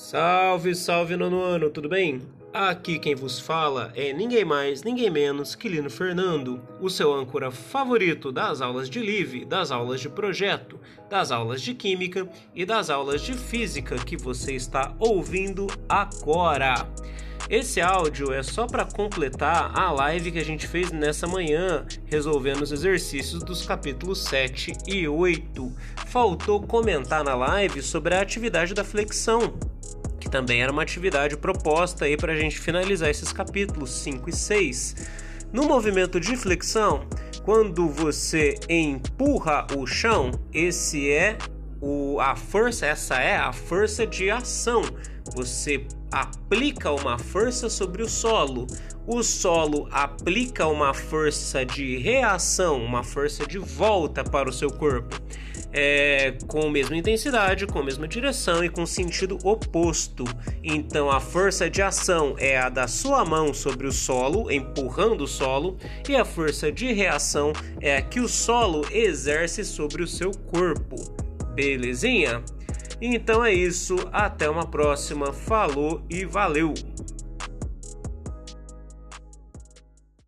Salve, salve nono ano, tudo bem? Aqui quem vos fala é ninguém mais, ninguém menos que Lino Fernando, o seu âncora favorito das aulas de Live, das aulas de projeto, das aulas de química e das aulas de física que você está ouvindo agora. Esse áudio é só para completar a live que a gente fez nessa manhã, resolvendo os exercícios dos capítulos 7 e 8. Faltou comentar na live sobre a atividade da flexão, também era uma atividade proposta aí para a gente finalizar esses capítulos 5 e 6. No movimento de flexão, quando você empurra o chão, esse é o, a força, essa é a força de ação. Você aplica uma força sobre o solo. O solo aplica uma força de reação, uma força de volta para o seu corpo. É, com a mesma intensidade, com a mesma direção e com sentido oposto. Então a força de ação é a da sua mão sobre o solo, empurrando o solo, e a força de reação é a que o solo exerce sobre o seu corpo. Belezinha? Então é isso, até uma próxima. Falou e valeu!